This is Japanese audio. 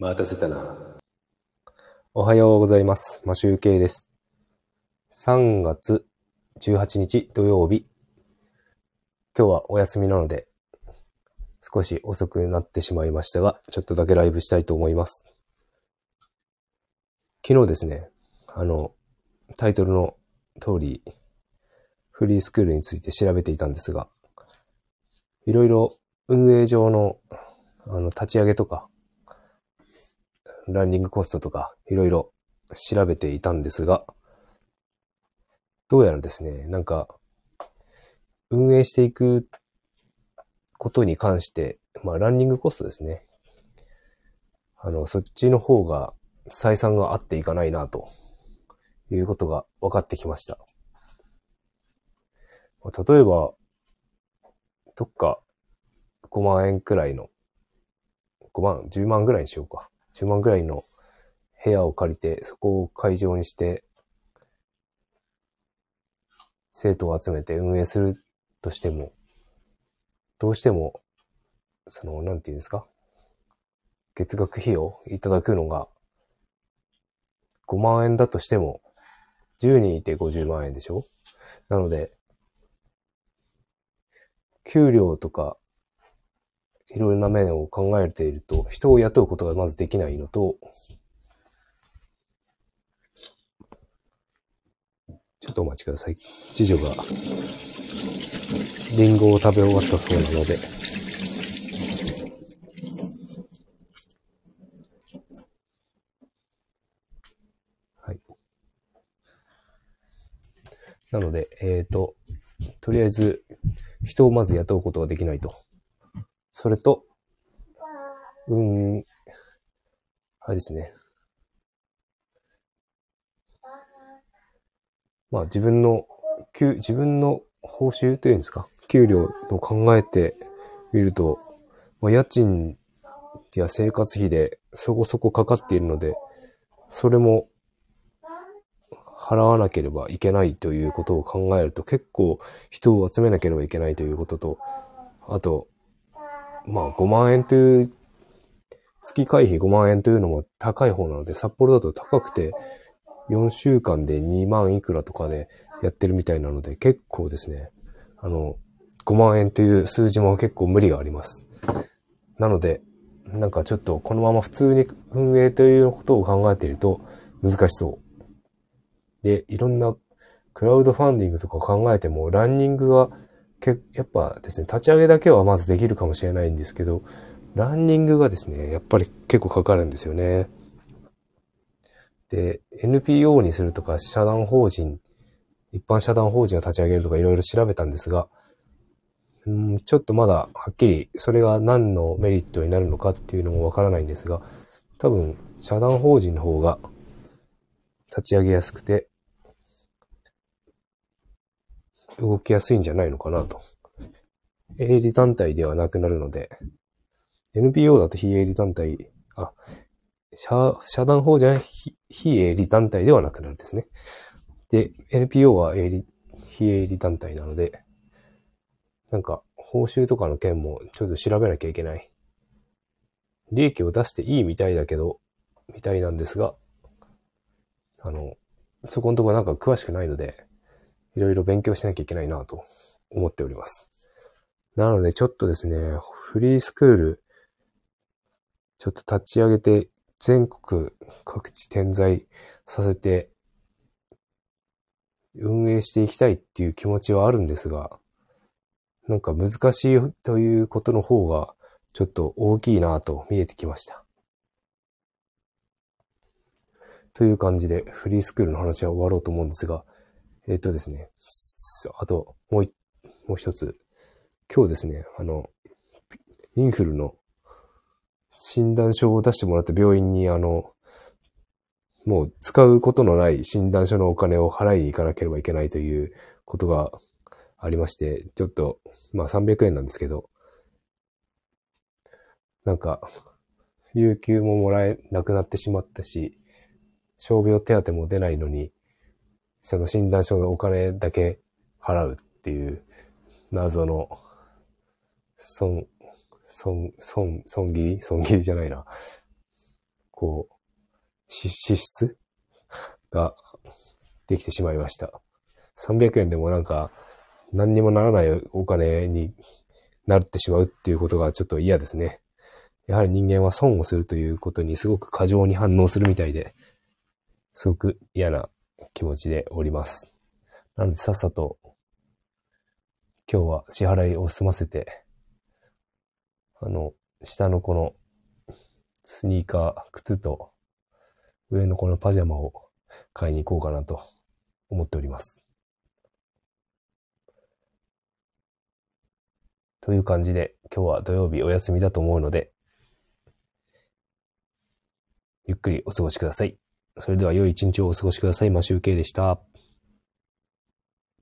待たせたな。おはようございます。マシュウケイです。3月18日土曜日。今日はお休みなので、少し遅くなってしまいましたが、ちょっとだけライブしたいと思います。昨日ですね、あの、タイトルの通り、フリースクールについて調べていたんですが、いろいろ運営上の、あの、立ち上げとか、ランニングコストとか、いろいろ調べていたんですが、どうやらですね、なんか、運営していくことに関して、まあ、ランニングコストですね。あの、そっちの方が採算が合っていかないな、ということが分かってきました。例えば、どっか5万円くらいの、5万、10万ぐらいにしようか。10万ぐらいの部屋を借りて、そこを会場にして、生徒を集めて運営するとしても、どうしても、その、なんていうんですか？月額費用いただくのが、5万円だとしても、10人いて50万円でしょ？なので、給料とか、いろいろな面を考えていると、人を雇うことがまずできないのと、ちょっとお待ちください。次女が、リンゴを食べ終わったそうなので、はい。なので、えっ、と、とりあえず、人をまず雇うことができないと。それと、うん、あれですね。まあ自分の、給自分の報酬というんですか、給料を考えてみると、まあ、家賃や生活費でそこそこかかっているので、それも払わなければいけないということを考えると結構人を集めなければいけないということと、あと、まあ5万円という、月会費5万円というのも高い方なので、札幌だと高くて4週間で2万いくらとかでやってるみたいなので、結構ですね、あの、5万円という数字も結構無理があります。なので、なんかちょっとこのまま普通に運営ということを考えていると難しそう。で、いろんなクラウドファンディングとか考えても、ランニングはけ、やっぱですね、立ち上げだけはまずできるかもしれないんですけど、ランニングがですね、やっぱり結構かかるんですよね。で、NPO にするとか、社団法人、一般社団法人を立ち上げるとかいろいろ調べたんですが、ん、ちょっとまだはっきりそれが何のメリットになるのかっていうのもわからないんですが、多分、社団法人の方が立ち上げやすくて、動きやすいんじゃないのかなと。営利団体ではなくなるので、NPO だと非営利団体、あ、社、社団法人は非非営利団体ではなくなるんですね。で、NPO は営利、非営利団体なので、なんか、報酬とかの件もちょっと調べなきゃいけない。利益を出していいみたいだけど、みたいなんですが、あの、そこのとこなんか詳しくないので、いろいろ勉強しなきゃいけないなと思っております。なのでちょっとですね、フリースクール、ちょっと立ち上げて全国各地点在させて運営していきたいっていう気持ちはあるんですが、なんか難しいということの方がちょっと大きいなと見えてきました。という感じでフリースクールの話は終わろうと思うんですが、えっ、とですね、あともう、もう一つ。今日ですね、あの、インフルの診断書を出してもらった病院に、あの、もう使うことのない診断書のお金を払いに行かなければいけないということがありまして、ちょっと、まあ300円なんですけど、なんか、有給ももらえなくなってしまったし、傷病手当も出ないのに、その診断書のお金だけ払うっていう謎の、損、損、損、損切り？損切りじゃないな。こう、支出？ができてしまいました。300円でもなんか、何にもならないお金になってしまうっていうことがちょっと嫌ですね。やはり人間は損をするということにすごく過剰に反応するみたいで、すごく嫌な気持ちでおります。なのでさっさと今日は支払いを済ませて、あの、下のこのスニーカー、靴と上のこのパジャマを買いに行こうかなと思っております。という感じで、今日は土曜日お休みだと思うので、ゆっくりお過ごしください。それでは良い一日をお過ごしください。マシュウケイでした。